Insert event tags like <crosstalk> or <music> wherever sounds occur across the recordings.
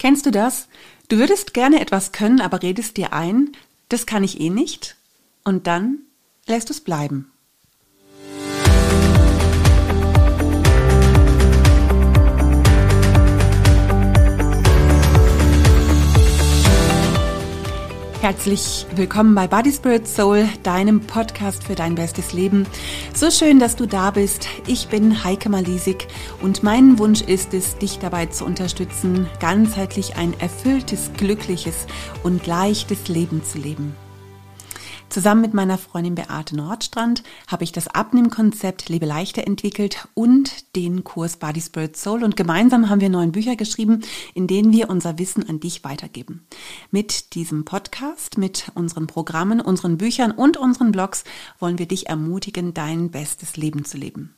Kennst du das? Du würdest gerne etwas können, aber redest dir ein, das kann ich eh nicht. Und dann lässt du es bleiben. Herzlich willkommen bei Body Spirit Soul, deinem Podcast für dein bestes Leben. So schön, dass du da bist. Ich bin Heike Malisik und mein Wunsch ist es, dich dabei zu unterstützen, ganzheitlich ein erfülltes, glückliches und leichtes Leben zu leben. Zusammen mit meiner Freundin Beate Nordstrand habe ich das Abnehmkonzept Lebe leichter entwickelt und den Kurs Body Spirit Soul und gemeinsam haben wir neun Bücher geschrieben, in denen wir unser Wissen an dich weitergeben. Mit diesem Podcast, mit unseren Programmen, unseren Büchern und unseren Blogs wollen wir dich ermutigen, dein bestes Leben zu leben.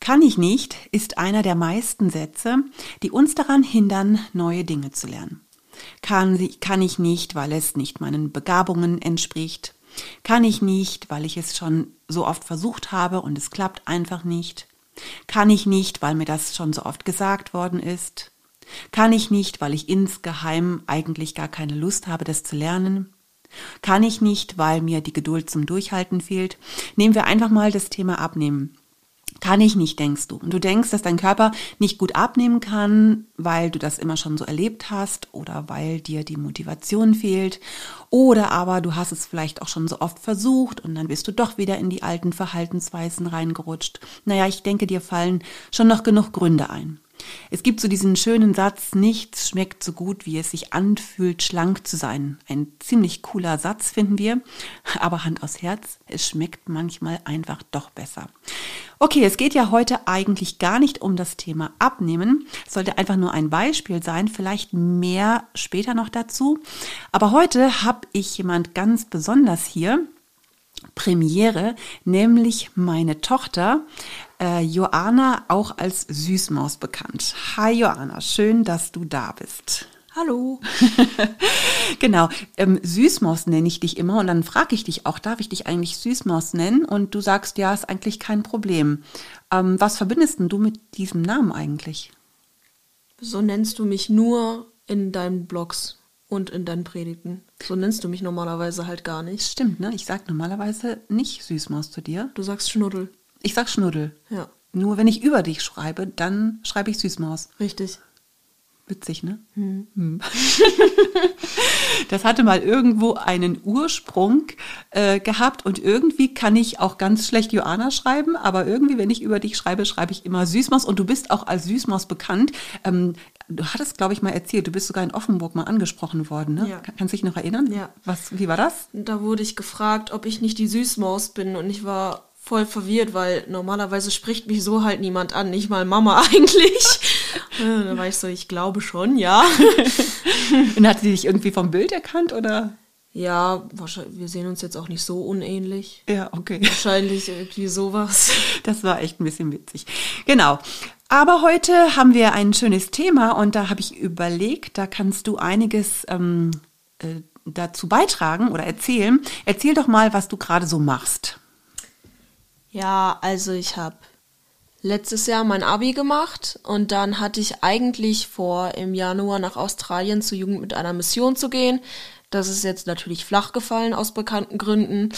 Kann ich nicht ist einer der meisten Sätze, die uns daran hindern, neue Dinge zu lernen. Kann, kann ich nicht, weil es nicht meinen Begabungen entspricht. Kann ich nicht, weil ich es schon so oft versucht habe und es klappt einfach nicht. Kann ich nicht, weil mir das schon so oft gesagt worden ist. Kann ich nicht, weil ich insgeheim eigentlich gar keine Lust habe, das zu lernen. Kann ich nicht, weil mir die Geduld zum Durchhalten fehlt. Nehmen wir einfach mal das Thema Abnehmen. Kann ich nicht, denkst du. Und du denkst, dass dein Körper nicht gut abnehmen kann, weil du das immer schon so erlebt hast oder weil dir die Motivation fehlt. Oder aber du hast es vielleicht auch schon so oft versucht und dann bist du doch wieder in die alten Verhaltensweisen reingerutscht. Naja, ich denke, dir fallen schon noch genug Gründe ein. Es gibt so diesen schönen Satz, nichts schmeckt so gut, wie es sich anfühlt, schlank zu sein. Ein ziemlich cooler Satz, finden wir. Aber Hand aus Herz, es schmeckt manchmal einfach doch besser. Okay, es geht ja heute eigentlich gar nicht um das Thema Abnehmen. Es sollte einfach nur ein Beispiel sein, vielleicht mehr später noch dazu. Aber heute habe ich jemand ganz besonders hier. Premiere, nämlich meine Tochter äh, Joanna, auch als Süßmaus bekannt. Hi Joanna, schön, dass du da bist. Hallo. <laughs> genau, ähm, Süßmaus nenne ich dich immer und dann frage ich dich auch, darf ich dich eigentlich Süßmaus nennen? Und du sagst, ja, ist eigentlich kein Problem. Ähm, was verbindest denn du mit diesem Namen eigentlich? So nennst du mich nur in deinen Blogs und in deinen Predigten. So nennst du mich normalerweise halt gar nicht. Stimmt, ne? Ich sag normalerweise nicht Süßmaus zu dir. Du sagst Schnuddel. Ich sag Schnuddel. Ja. Nur wenn ich über dich schreibe, dann schreibe ich Süßmaus. Richtig. Witzig, ne? Hm. hm. <laughs> das hatte mal irgendwo einen Ursprung äh, gehabt und irgendwie kann ich auch ganz schlecht Joanna schreiben, aber irgendwie, wenn ich über dich schreibe, schreibe ich immer Süßmaus und du bist auch als Süßmaus bekannt. Ähm, du hattest, glaube ich, mal erzählt, du bist sogar in Offenburg mal angesprochen worden, ne? Ja. Kannst du dich noch erinnern? Ja. Was, wie war das? Da wurde ich gefragt, ob ich nicht die Süßmaus bin und ich war voll verwirrt, weil normalerweise spricht mich so halt niemand an, nicht mal Mama <laughs> eigentlich. Äh, da war ich so, ich glaube schon, ja. <laughs> Und hat sie dich irgendwie vom Bild erkannt oder? Ja, wahrscheinlich, wir sehen uns jetzt auch nicht so unähnlich. Ja, okay. Wahrscheinlich irgendwie sowas. Das war echt ein bisschen witzig. Genau. Aber heute haben wir ein schönes Thema und da habe ich überlegt, da kannst du einiges ähm, äh, dazu beitragen oder erzählen. Erzähl doch mal, was du gerade so machst. Ja, also ich habe letztes Jahr mein Abi gemacht und dann hatte ich eigentlich vor, im Januar nach Australien zur Jugend mit einer Mission zu gehen. Das ist jetzt natürlich flach gefallen aus bekannten Gründen.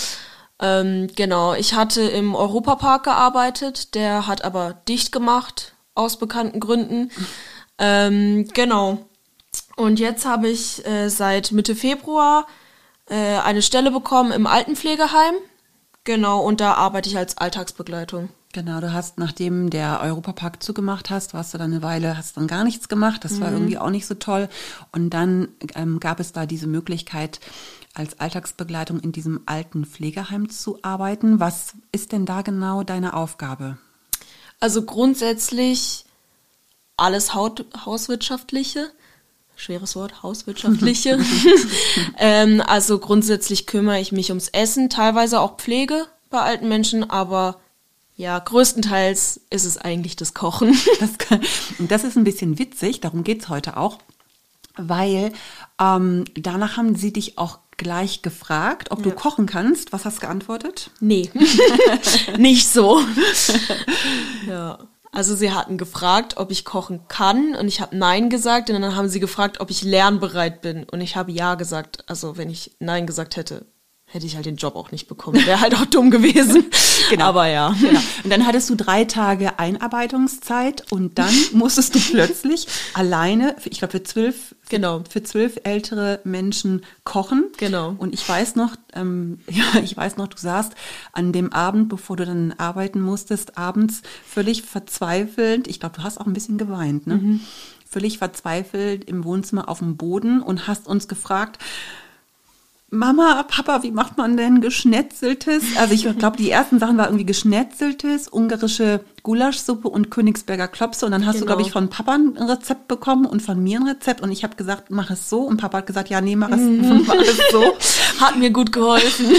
Ähm, genau, ich hatte im Europapark gearbeitet, der hat aber dicht gemacht aus bekannten Gründen. <laughs> Ähm, genau. Und jetzt habe ich äh, seit Mitte Februar äh, eine Stelle bekommen im Altenpflegeheim. Genau, und da arbeite ich als Alltagsbegleitung. Genau, du hast, nachdem der Europapark zugemacht hast, warst du dann eine Weile, hast dann gar nichts gemacht. Das mhm. war irgendwie auch nicht so toll. Und dann ähm, gab es da diese Möglichkeit, als Alltagsbegleitung in diesem alten Pflegeheim zu arbeiten. Was ist denn da genau deine Aufgabe? Also grundsätzlich alles Haut Hauswirtschaftliche schweres Wort, hauswirtschaftliche. <laughs> <laughs> ähm, also grundsätzlich kümmere ich mich ums Essen, teilweise auch Pflege bei alten Menschen, aber ja, größtenteils ist es eigentlich das Kochen. <laughs> Das, kann, das ist ein bisschen witzig, darum geht's heute auch, weil ähm, danach haben sie dich auch gleich gefragt, ob ja. du kochen kannst. Was hast du geantwortet? Nee, <laughs> nicht so. <laughs> ja. Also sie hatten gefragt, ob ich kochen kann und ich habe Nein gesagt und dann haben sie gefragt, ob ich lernbereit bin und ich habe Ja gesagt. Also wenn ich Nein gesagt hätte, hätte ich halt den Job auch nicht bekommen. Wäre halt auch dumm gewesen. <laughs> Genau. Aber ja. Genau. Und dann hattest du drei Tage Einarbeitungszeit und dann <laughs> musstest du plötzlich alleine, ich glaube für zwölf, genau. für zwölf ältere Menschen kochen. Genau. Und ich weiß noch, ähm, <laughs> ja, ich weiß noch, du saßt an dem Abend, bevor du dann arbeiten musstest, abends völlig verzweifelt. Ich glaube, du hast auch ein bisschen geweint, ne? Mhm. Völlig verzweifelt im Wohnzimmer auf dem Boden und hast uns gefragt, Mama, Papa, wie macht man denn geschnetzeltes? Also ich glaube, die ersten Sachen waren irgendwie geschnetzeltes, ungarische Gulaschsuppe und Königsberger Klopse. Und dann hast genau. du, glaube ich, von Papa ein Rezept bekommen und von mir ein Rezept. Und ich habe gesagt, mach es so. Und Papa hat gesagt, ja, nee, mach es, mhm. <laughs> mach es so. Hat mir gut geholfen.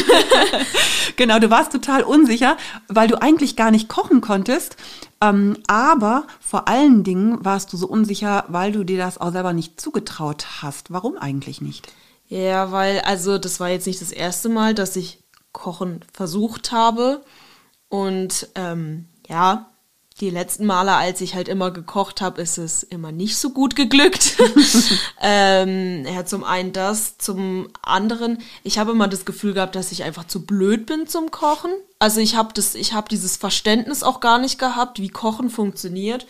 <laughs> genau, du warst total unsicher, weil du eigentlich gar nicht kochen konntest. Ähm, aber vor allen Dingen warst du so unsicher, weil du dir das auch selber nicht zugetraut hast. Warum eigentlich nicht? Ja, weil, also das war jetzt nicht das erste Mal, dass ich Kochen versucht habe. Und ähm, ja, die letzten Male, als ich halt immer gekocht habe, ist es immer nicht so gut geglückt. <laughs> ähm, ja, zum einen das, zum anderen, ich habe immer das Gefühl gehabt, dass ich einfach zu blöd bin zum Kochen. Also ich habe das, ich habe dieses Verständnis auch gar nicht gehabt, wie Kochen funktioniert.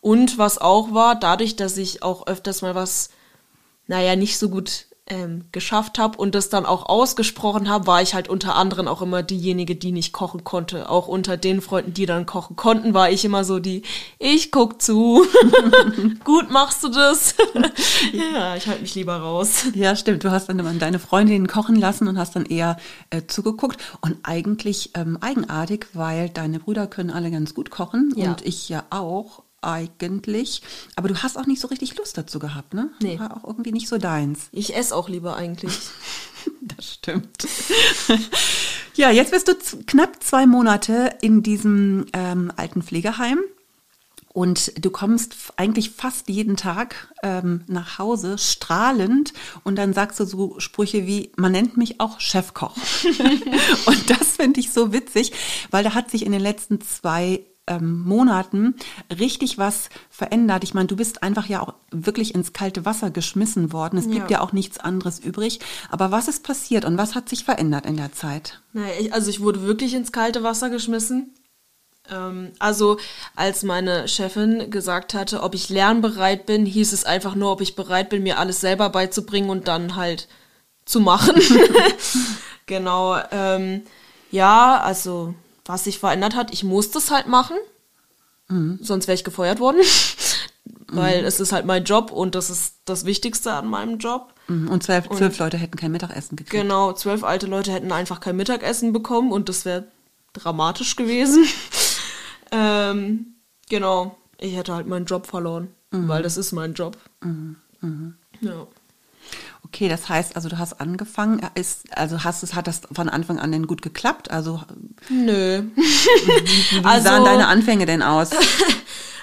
Und was auch war, dadurch, dass ich auch öfters mal was, naja, nicht so gut ähm, geschafft habe und das dann auch ausgesprochen habe, war ich halt unter anderem auch immer diejenige, die nicht kochen konnte. Auch unter den Freunden, die dann kochen konnten, war ich immer so die, ich guck zu. <laughs> Gut machst du das. <laughs> ja, ich halte mich lieber raus. Ja, stimmt. Du hast dann immer deine Freundinnen kochen lassen und hast dann eher äh, zugeguckt. Und eigentlich ähm, eigenartig, weil deine Brüder können alle ganz gut kochen ja. und ich ja auch eigentlich. Aber du hast auch nicht so richtig Lust dazu gehabt, ne? Nee. War auch irgendwie nicht so deins. Ich esse auch lieber eigentlich. <laughs> das stimmt. ja, jetzt bist du knapp zwei Monate in diesem ähm, alten Pflegeheim. Und du kommst eigentlich fast jeden Tag ähm, nach Hause strahlend und dann sagst du so Sprüche wie, man nennt mich auch Chefkoch. <laughs> und das finde ich so witzig, weil da hat sich in den letzten zwei ähm, Monaten richtig was verändert. Ich meine, du bist einfach ja auch wirklich ins kalte Wasser geschmissen worden. Es ja. gibt ja auch nichts anderes übrig. Aber was ist passiert und was hat sich verändert in der Zeit? Naja, ich, also ich wurde wirklich ins kalte Wasser geschmissen. Ähm, also als meine Chefin gesagt hatte, ob ich lernbereit bin, hieß es einfach nur, ob ich bereit bin, mir alles selber beizubringen und dann halt zu machen. <laughs> genau. Ähm, ja, also was sich verändert hat, ich musste es halt machen. Mhm. Sonst wäre ich gefeuert worden. <laughs> Weil mhm. es ist halt mein Job und das ist das Wichtigste an meinem Job. Mhm. Und zwölf, zwölf Leute hätten kein Mittagessen gekriegt. Genau, zwölf alte Leute hätten einfach kein Mittagessen bekommen und das wäre dramatisch gewesen. <laughs> ähm, genau, ich hätte halt meinen Job verloren, mhm. weil das ist mein Job. Mhm. Mhm. Ja. Okay, das heißt, also du hast angefangen, ist, also hast es, hat das von Anfang an denn gut geklappt? Also nö. Wie, wie also, sahen deine Anfänge denn aus? <laughs>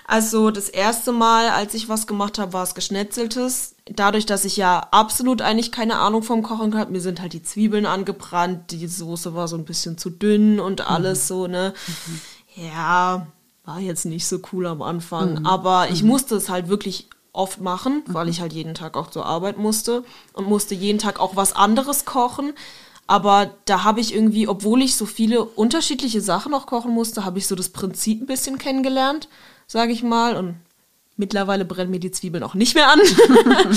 Also das erste Mal, als ich was gemacht habe, war es geschnetzeltes. Dadurch, dass ich ja absolut eigentlich keine Ahnung vom Kochen habe, mir sind halt die Zwiebeln angebrannt, die Soße war so ein bisschen zu dünn und mhm. alles mhm. so, ne? Mhm. Ja, war jetzt nicht so cool am Anfang, mhm. aber ich mhm. musste es halt wirklich oft machen, weil mhm. ich halt jeden Tag auch zur Arbeit musste und musste jeden Tag auch was anderes kochen. Aber da habe ich irgendwie, obwohl ich so viele unterschiedliche Sachen auch kochen musste, habe ich so das Prinzip ein bisschen kennengelernt, sage ich mal. Und mittlerweile brennen mir die Zwiebeln auch nicht mehr an.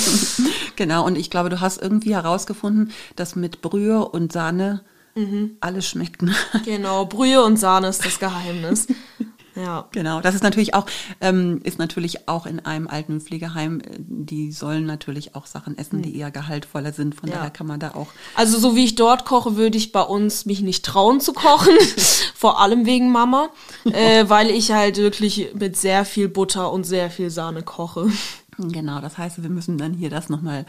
<laughs> genau, und ich glaube, du hast irgendwie herausgefunden, dass mit Brühe und Sahne mhm. alles schmeckt. Ne? Genau, Brühe und Sahne ist das Geheimnis. <laughs> Ja. Genau. Das ist natürlich auch, ähm, ist natürlich auch in einem alten Pflegeheim, äh, die sollen natürlich auch Sachen essen, die hm. eher gehaltvoller sind. Von ja. daher kann man da auch. Also so wie ich dort koche, würde ich bei uns mich nicht trauen zu kochen. <laughs> Vor allem wegen Mama. <laughs> äh, weil ich halt wirklich mit sehr viel Butter und sehr viel Sahne koche. Genau, das heißt, wir müssen dann hier das nochmal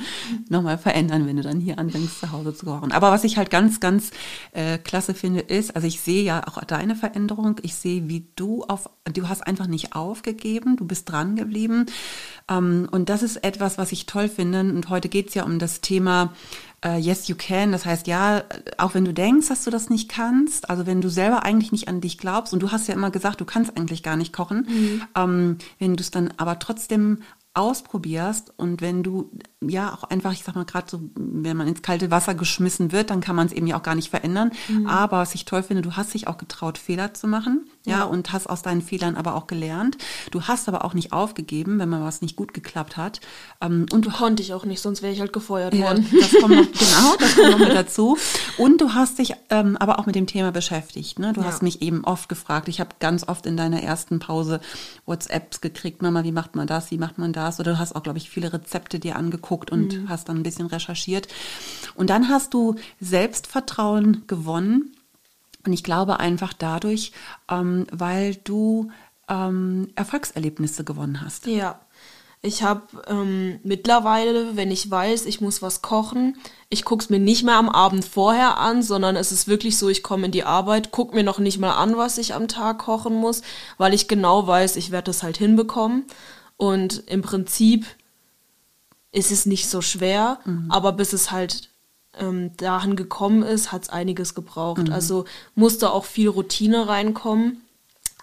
noch mal verändern, wenn du dann hier anfängst, zu Hause zu kochen. Aber was ich halt ganz, ganz äh, klasse finde, ist, also ich sehe ja auch deine Veränderung, ich sehe, wie du auf, du hast einfach nicht aufgegeben, du bist dran geblieben. Ähm, und das ist etwas, was ich toll finde. Und heute geht es ja um das Thema äh, yes, you can. Das heißt, ja, auch wenn du denkst, dass du das nicht kannst, also wenn du selber eigentlich nicht an dich glaubst, und du hast ja immer gesagt, du kannst eigentlich gar nicht kochen, mhm. ähm, wenn du es dann aber trotzdem ausprobierst und wenn du ja auch einfach, ich sag mal gerade so, wenn man ins kalte Wasser geschmissen wird, dann kann man es eben ja auch gar nicht verändern. Mhm. Aber was ich toll finde, du hast dich auch getraut, Fehler zu machen, ja, ja, und hast aus deinen Fehlern aber auch gelernt. Du hast aber auch nicht aufgegeben, wenn mal was nicht gut geklappt hat. Ähm, und du konnte ich auch nicht, sonst wäre ich halt gefeuert ja, worden. Das kommt noch, <laughs> genau, das kommt noch mit dazu. Und du hast dich ähm, aber auch mit dem Thema beschäftigt. Ne? Du ja. hast mich eben oft gefragt. Ich habe ganz oft in deiner ersten Pause WhatsApps gekriegt, Mama, wie macht man das, wie macht man das? Das oder du hast auch, glaube ich, viele Rezepte dir angeguckt und mhm. hast dann ein bisschen recherchiert. Und dann hast du Selbstvertrauen gewonnen. Und ich glaube einfach dadurch, ähm, weil du ähm, Erfolgserlebnisse gewonnen hast. Ja. Ich habe ähm, mittlerweile, wenn ich weiß, ich muss was kochen, ich gucke es mir nicht mehr am Abend vorher an, sondern es ist wirklich so, ich komme in die Arbeit, gucke mir noch nicht mal an, was ich am Tag kochen muss, weil ich genau weiß, ich werde das halt hinbekommen. Und im Prinzip ist es nicht so schwer, mhm. aber bis es halt ähm, dahin gekommen ist, hat es einiges gebraucht. Mhm. Also musste auch viel Routine reinkommen.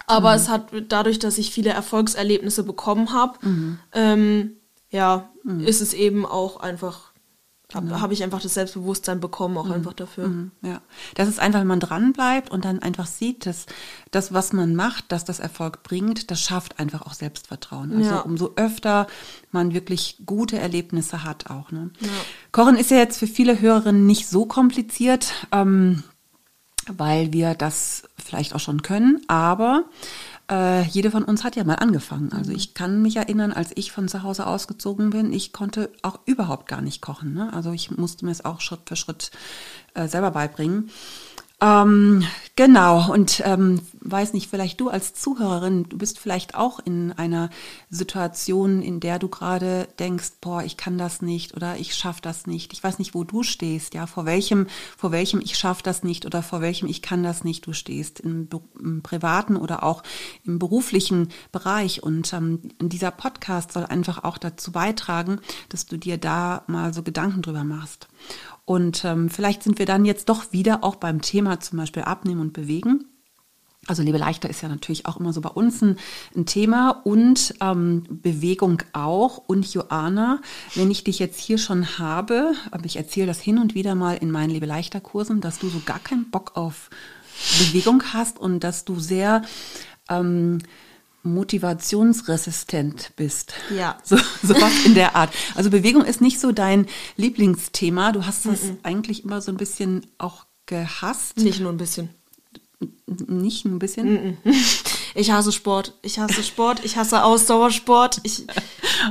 Aber mhm. es hat dadurch, dass ich viele Erfolgserlebnisse bekommen habe, mhm. ähm, ja, mhm. ist es eben auch einfach Genau. habe ich einfach das Selbstbewusstsein bekommen, auch mhm. einfach dafür. Mhm. Ja, das ist einfach, wenn man dran bleibt und dann einfach sieht, dass das, was man macht, dass das Erfolg bringt, das schafft einfach auch Selbstvertrauen. Also ja. umso öfter man wirklich gute Erlebnisse hat auch. Ne? Ja. Kochen ist ja jetzt für viele Hörerinnen nicht so kompliziert, ähm, weil wir das vielleicht auch schon können, aber äh, jede von uns hat ja mal angefangen. Also ich kann mich erinnern, als ich von zu Hause ausgezogen bin, ich konnte auch überhaupt gar nicht kochen. Ne? Also ich musste mir es auch Schritt für Schritt äh, selber beibringen. Ähm, genau, und ähm, weiß nicht, vielleicht du als Zuhörerin, du bist vielleicht auch in einer Situation, in der du gerade denkst, boah, ich kann das nicht oder ich schaffe das nicht. Ich weiß nicht, wo du stehst, ja, vor welchem, vor welchem ich schaffe das nicht oder vor welchem ich kann das nicht du stehst, im, im privaten oder auch im beruflichen Bereich. Und ähm, dieser Podcast soll einfach auch dazu beitragen, dass du dir da mal so Gedanken drüber machst. Und ähm, vielleicht sind wir dann jetzt doch wieder auch beim Thema zum Beispiel Abnehmen und Bewegen. Also Lebe leichter ist ja natürlich auch immer so bei uns ein, ein Thema und ähm, Bewegung auch. Und Joana, wenn ich dich jetzt hier schon habe, aber ich erzähle das hin und wieder mal in meinen Lebe leichter Kursen, dass du so gar keinen Bock auf Bewegung hast und dass du sehr ähm, motivationsresistent bist. Ja. <laughs> So, so was in der Art. Also Bewegung ist nicht so dein Lieblingsthema. Du hast es eigentlich immer so ein bisschen auch gehasst. Nicht nur ein bisschen. Nicht nur ein bisschen? <laughs> Ich hasse Sport. Ich hasse Sport. Ich hasse Ausdauersport. Ich,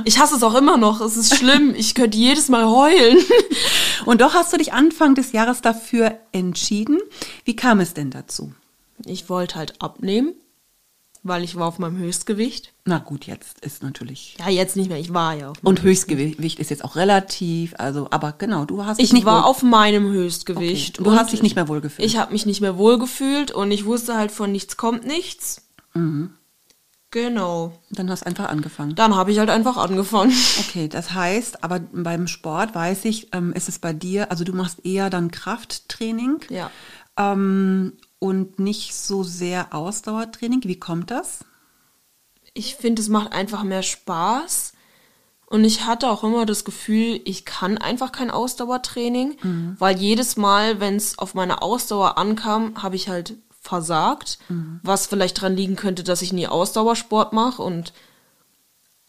ich hasse es auch immer noch. Es ist schlimm. Ich könnte jedes Mal heulen. <laughs> Und doch hast du dich Anfang des Jahres dafür entschieden. Wie kam es denn dazu? Ich wollte halt abnehmen weil ich war auf meinem Höchstgewicht. Na gut, jetzt ist natürlich. Ja, jetzt nicht mehr. Ich war ja. Auf Und Höchstgewicht ist jetzt auch relativ. Also, aber genau, du hast. Ich war auf meinem Höchstgewicht. Okay. Du hast dich nicht mehr wohlgefühlt. Ich habe mich nicht mehr wohlgefühlt und ich wusste halt von nichts kommt nichts. Mhm. Genau. Dann hast du einfach angefangen. Dann habe ich halt einfach angefangen. Okay, das heißt, aber beim Sport weiß ich, ähm, ist es bei dir, also du machst eher dann Krafttraining. Ja. Ähm, und nicht so sehr Ausdauertraining. Wie kommt das? Ich finde, es macht einfach mehr Spaß. Und ich hatte auch immer das Gefühl, ich kann einfach kein Ausdauertraining, mhm. weil jedes Mal, wenn es auf meine Ausdauer ankam, habe ich halt versagt, mhm. was vielleicht daran liegen könnte, dass ich nie Ausdauersport mache und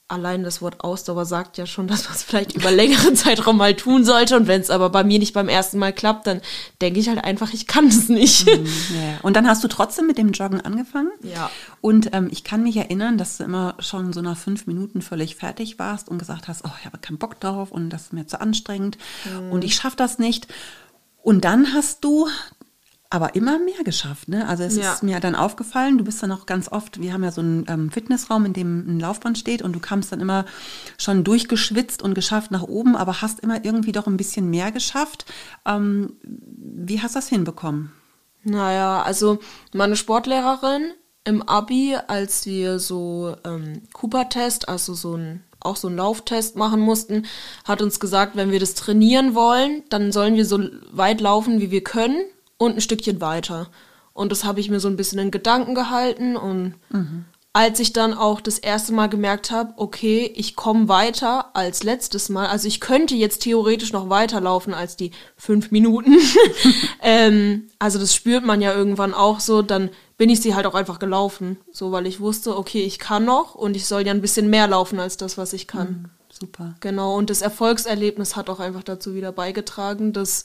allein das Wort Ausdauer sagt ja schon, <laughs> dass man es vielleicht über längeren Zeitraum mal tun sollte. Und wenn es aber bei mir nicht beim ersten Mal klappt, dann denke ich halt einfach, ich kann es nicht. Yeah. Und dann hast du trotzdem mit dem Joggen angefangen. Ja. Und ähm, ich kann mich erinnern, dass du immer schon so nach fünf Minuten völlig fertig warst und gesagt hast, oh, ich habe keinen Bock drauf und das ist mir zu anstrengend mm. und ich schaffe das nicht. Und dann hast du aber immer mehr geschafft. Ne? Also es ja. ist mir dann aufgefallen, du bist dann auch ganz oft, wir haben ja so einen ähm, Fitnessraum, in dem ein Laufband steht und du kamst dann immer schon durchgeschwitzt und geschafft nach oben, aber hast immer irgendwie doch ein bisschen mehr geschafft. Ähm, wie hast du das hinbekommen? Naja, also meine Sportlehrerin im Abi, als wir so ähm, Cooper-Test, also so ein auch so einen Lauftest machen mussten, hat uns gesagt, wenn wir das trainieren wollen, dann sollen wir so weit laufen, wie wir können und ein Stückchen weiter. Und das habe ich mir so ein bisschen in Gedanken gehalten und mhm als ich dann auch das erste Mal gemerkt habe, okay, ich komme weiter als letztes Mal. Also ich könnte jetzt theoretisch noch weiterlaufen als die fünf Minuten. <laughs> ähm, also das spürt man ja irgendwann auch so. Dann bin ich sie halt auch einfach gelaufen. So, weil ich wusste, okay, ich kann noch und ich soll ja ein bisschen mehr laufen als das, was ich kann. Mhm, super. Genau. Und das Erfolgserlebnis hat auch einfach dazu wieder beigetragen, dass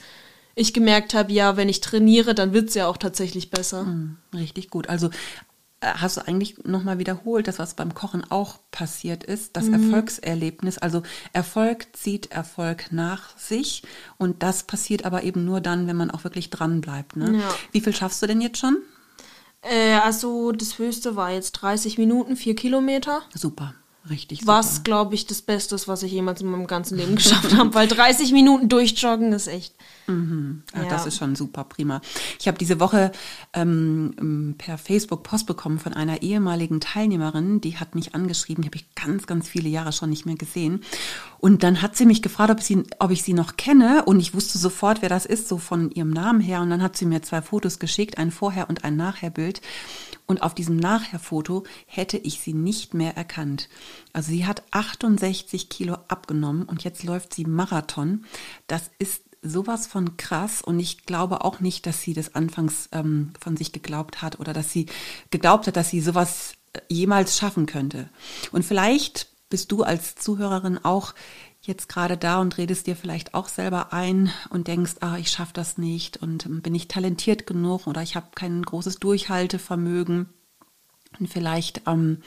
ich gemerkt habe, ja, wenn ich trainiere, dann wird es ja auch tatsächlich besser. Mhm, richtig gut. Also hast du eigentlich nochmal wiederholt, das, was beim Kochen auch passiert ist, das mhm. Erfolgserlebnis. Also Erfolg zieht Erfolg nach sich und das passiert aber eben nur dann, wenn man auch wirklich dran bleibt. Ne? Ja. Wie viel schaffst du denn jetzt schon? Äh, also das höchste war jetzt 30 Minuten, 4 Kilometer. Super. Richtig super. Was, glaube ich, das Beste ist, was ich jemals in meinem ganzen Leben geschafft habe, weil 30 Minuten durchjoggen ist echt. Mhm. Ja, ja. Das ist schon super prima. Ich habe diese Woche ähm, per Facebook Post bekommen von einer ehemaligen Teilnehmerin, die hat mich angeschrieben, die habe ich ganz, ganz viele Jahre schon nicht mehr gesehen. Und dann hat sie mich gefragt, ob, sie, ob ich sie noch kenne und ich wusste sofort, wer das ist, so von ihrem Namen her. Und dann hat sie mir zwei Fotos geschickt, ein Vorher- und ein Nachherbild. Und auf diesem Nachherfoto hätte ich sie nicht mehr erkannt. Also sie hat 68 Kilo abgenommen und jetzt läuft sie Marathon. Das ist sowas von krass und ich glaube auch nicht, dass sie das anfangs ähm, von sich geglaubt hat oder dass sie geglaubt hat, dass sie sowas äh, jemals schaffen könnte. Und vielleicht bist du als Zuhörerin auch jetzt gerade da und redest dir vielleicht auch selber ein und denkst, ah, ich schaffe das nicht und bin ich talentiert genug oder ich habe kein großes Durchhaltevermögen. Und vielleicht ähm,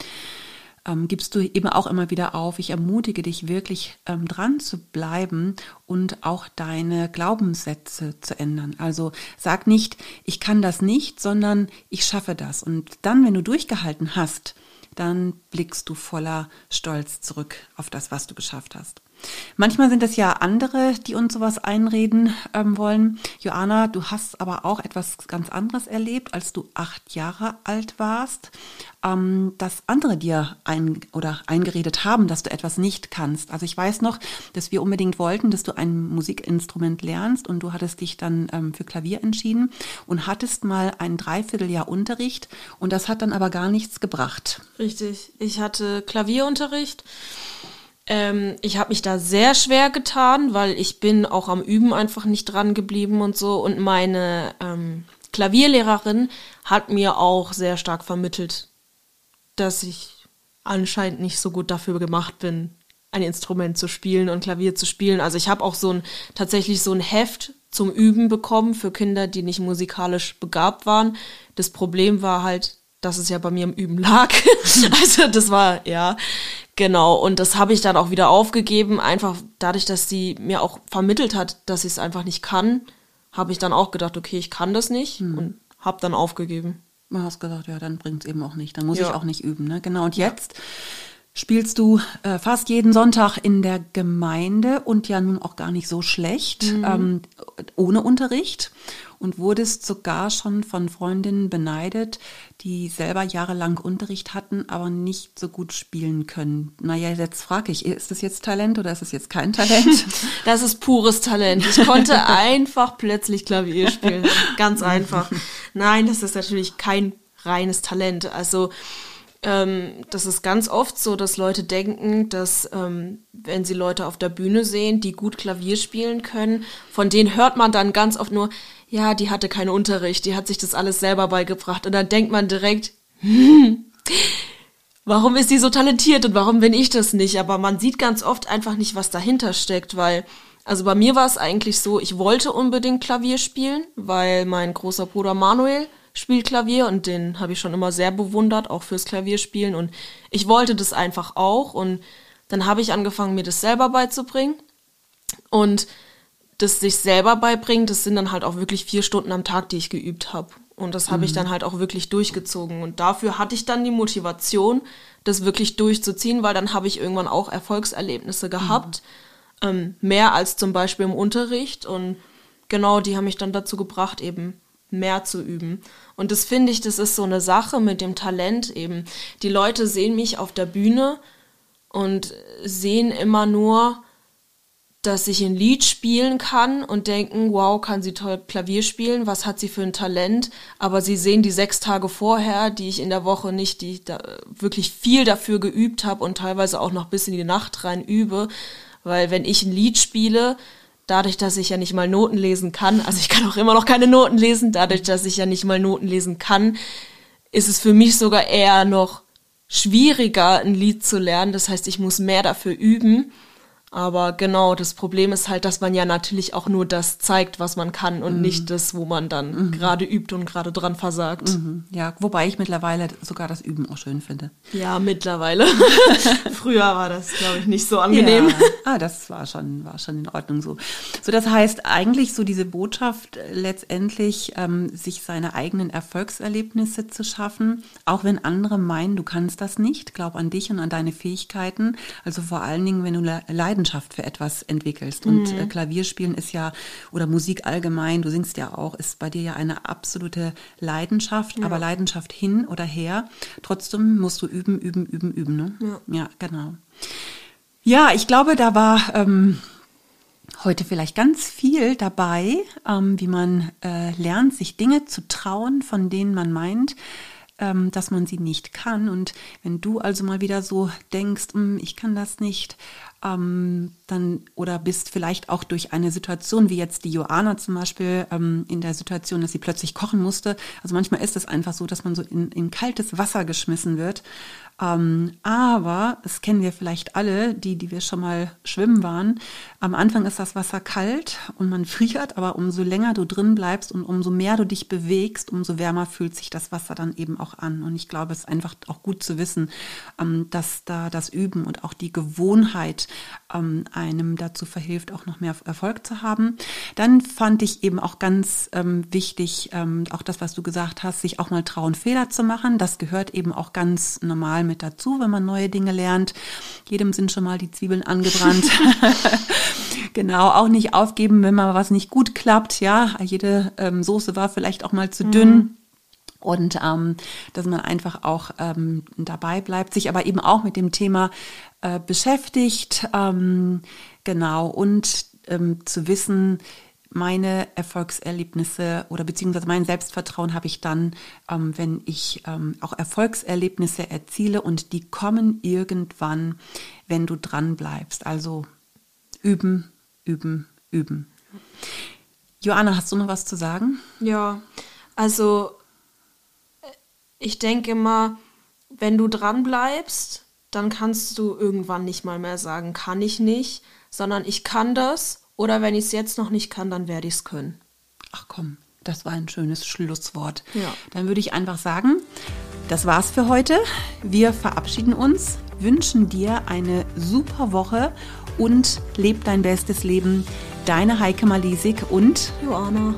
ähm, gibst du eben auch immer wieder auf. Ich ermutige dich wirklich ähm, dran zu bleiben und auch deine Glaubenssätze zu ändern. Also sag nicht, ich kann das nicht, sondern ich schaffe das. Und dann, wenn du durchgehalten hast, dann blickst du voller Stolz zurück auf das, was du geschafft hast. Manchmal sind es ja andere, die uns sowas einreden ähm, wollen. Joanna, du hast aber auch etwas ganz anderes erlebt, als du acht Jahre alt warst, ähm, dass andere dir ein oder eingeredet haben, dass du etwas nicht kannst. Also ich weiß noch, dass wir unbedingt wollten, dass du ein Musikinstrument lernst und du hattest dich dann ähm, für Klavier entschieden und hattest mal ein Dreivierteljahr Unterricht und das hat dann aber gar nichts gebracht. Richtig. Ich hatte Klavierunterricht ähm, ich habe mich da sehr schwer getan, weil ich bin auch am Üben einfach nicht dran geblieben und so. Und meine ähm, Klavierlehrerin hat mir auch sehr stark vermittelt, dass ich anscheinend nicht so gut dafür gemacht bin, ein Instrument zu spielen und Klavier zu spielen. Also ich habe auch so ein tatsächlich so ein Heft zum Üben bekommen für Kinder, die nicht musikalisch begabt waren. Das Problem war halt, dass es ja bei mir im Üben lag. <laughs> also das war ja Genau, und das habe ich dann auch wieder aufgegeben, einfach dadurch, dass sie mir auch vermittelt hat, dass ich es einfach nicht kann, habe ich dann auch gedacht, okay, ich kann das nicht hm. und habe dann aufgegeben. Du hast gesagt, ja, dann bringt es eben auch nicht, dann muss ja. ich auch nicht üben. Ne? Genau, und jetzt spielst du äh, fast jeden Sonntag in der Gemeinde und ja nun auch gar nicht so schlecht, mhm. ähm, ohne Unterricht und wurdest sogar schon von Freundinnen beneidet, die selber jahrelang Unterricht hatten, aber nicht so gut spielen können. Naja, jetzt frage ich, ist das jetzt Talent oder ist es jetzt kein Talent? <laughs> Das ist pures Talent. Ich konnte <laughs> einfach plötzlich Klavier spielen. Ganz einfach. Nein, das ist natürlich kein reines Talent. Also ähm, das ist ganz oft so, dass Leute denken, dass ähm, wenn sie Leute auf der Bühne sehen, die gut Klavier spielen können, von denen hört man dann ganz oft nur, ja, die hatte keinen Unterricht, die hat sich das alles selber beigebracht. Und dann denkt man direkt, hm, warum ist die so talentiert und warum bin ich das nicht? Aber man sieht ganz oft einfach nicht, was dahinter steckt, weil, also bei mir war es eigentlich so, ich wollte unbedingt Klavier spielen, weil mein großer Bruder Manuel spielt Klavier und den habe ich schon immer sehr bewundert, auch fürs Klavierspielen und ich wollte das einfach auch und dann habe ich angefangen, mir das selber beizubringen und das sich selber beibringen, das sind dann halt auch wirklich vier Stunden am Tag, die ich geübt habe. Und das habe mhm. ich dann halt auch wirklich durchgezogen. Und dafür hatte ich dann die Motivation, das wirklich durchzuziehen, weil dann habe ich irgendwann auch Erfolgserlebnisse gehabt. Mhm. Ähm, mehr als zum Beispiel im Unterricht. Und genau, die haben mich dann dazu gebracht, eben mehr zu üben. Und das finde ich, das ist so eine Sache mit dem Talent eben. Die Leute sehen mich auf der Bühne und sehen immer nur, dass ich ein Lied spielen kann und denken, wow, kann sie toll Klavier spielen, was hat sie für ein Talent, aber sie sehen die sechs Tage vorher, die ich in der Woche nicht, die ich da wirklich viel dafür geübt habe und teilweise auch noch bis in die Nacht rein übe, weil wenn ich ein Lied spiele, dadurch, dass ich ja nicht mal Noten lesen kann, <laughs> also ich kann auch immer noch keine Noten lesen, dadurch, dass ich ja nicht mal Noten lesen kann, ist es für mich sogar eher noch schwieriger, ein Lied zu lernen. Das heißt, ich muss mehr dafür üben. Aber genau, das Problem ist halt, dass man ja natürlich auch nur das zeigt, was man kann und mhm. nicht das, wo man dann mhm. gerade übt und gerade dran versagt. Mhm. Ja, wobei ich mittlerweile sogar das Üben auch schön finde. Ja, mittlerweile. <laughs> Früher war das, glaube ich, nicht so angenehm. Ja. Ah, das war schon, war schon in Ordnung so. So, das heißt eigentlich so diese Botschaft äh, letztendlich, ähm, sich seine eigenen Erfolgserlebnisse zu schaffen, auch wenn andere meinen, du kannst das nicht. Glaub an dich und an deine Fähigkeiten. Also vor allen Dingen, wenn du leidest Leidenschaft für etwas entwickelst. Und mhm. äh, Klavierspielen ist ja, oder Musik allgemein, du singst ja auch, ist bei dir ja eine absolute Leidenschaft, ja. aber Leidenschaft hin oder her. Trotzdem musst du üben, üben, üben, üben. Ne? Ja. ja, genau. Ja, ich glaube, da war ähm, heute vielleicht ganz viel dabei, ähm, wie man äh, lernt, sich Dinge zu trauen, von denen man meint, ähm, dass man sie nicht kann. Und wenn du also mal wieder so denkst, hm, ich kann das nicht, ähm, dann oder bist vielleicht auch durch eine Situation wie jetzt die Joana zum Beispiel ähm, in der Situation, dass sie plötzlich kochen musste. Also manchmal ist es einfach so, dass man so in, in kaltes Wasser geschmissen wird ähm, aber, das kennen wir vielleicht alle, die, die wir schon mal schwimmen waren, am Anfang ist das Wasser kalt und man friert, aber umso länger du drin bleibst und umso mehr du dich bewegst, umso wärmer fühlt sich das Wasser dann eben auch an. Und ich glaube, es ist einfach auch gut zu wissen, ähm, dass da das Üben und auch die Gewohnheit ähm, einem dazu verhilft, auch noch mehr Erfolg zu haben. Dann fand ich eben auch ganz ähm, wichtig, ähm, auch das, was du gesagt hast, sich auch mal trauen, Fehler zu machen. Das gehört eben auch ganz normal mit dazu, wenn man neue Dinge lernt. Jedem sind schon mal die Zwiebeln angebrannt. <laughs> genau, auch nicht aufgeben, wenn mal was nicht gut klappt. Ja, jede ähm, Soße war vielleicht auch mal zu mhm. dünn. Und ähm, dass man einfach auch ähm, dabei bleibt, sich aber eben auch mit dem Thema äh, beschäftigt. Ähm, genau, und ähm, zu wissen, meine Erfolgserlebnisse oder beziehungsweise mein Selbstvertrauen habe ich dann, ähm, wenn ich ähm, auch Erfolgserlebnisse erziele und die kommen irgendwann, wenn du dran bleibst. Also üben, üben, üben. Joanna, hast du noch was zu sagen? Ja, also ich denke immer, wenn du dran bleibst, dann kannst du irgendwann nicht mal mehr sagen, kann ich nicht, sondern ich kann das oder wenn ich es jetzt noch nicht kann, dann werde ich es können. Ach komm, das war ein schönes Schlusswort. Ja. Dann würde ich einfach sagen, das war's für heute. Wir verabschieden uns, wünschen dir eine super Woche und leb dein bestes Leben. Deine Heike Malisik und Joana.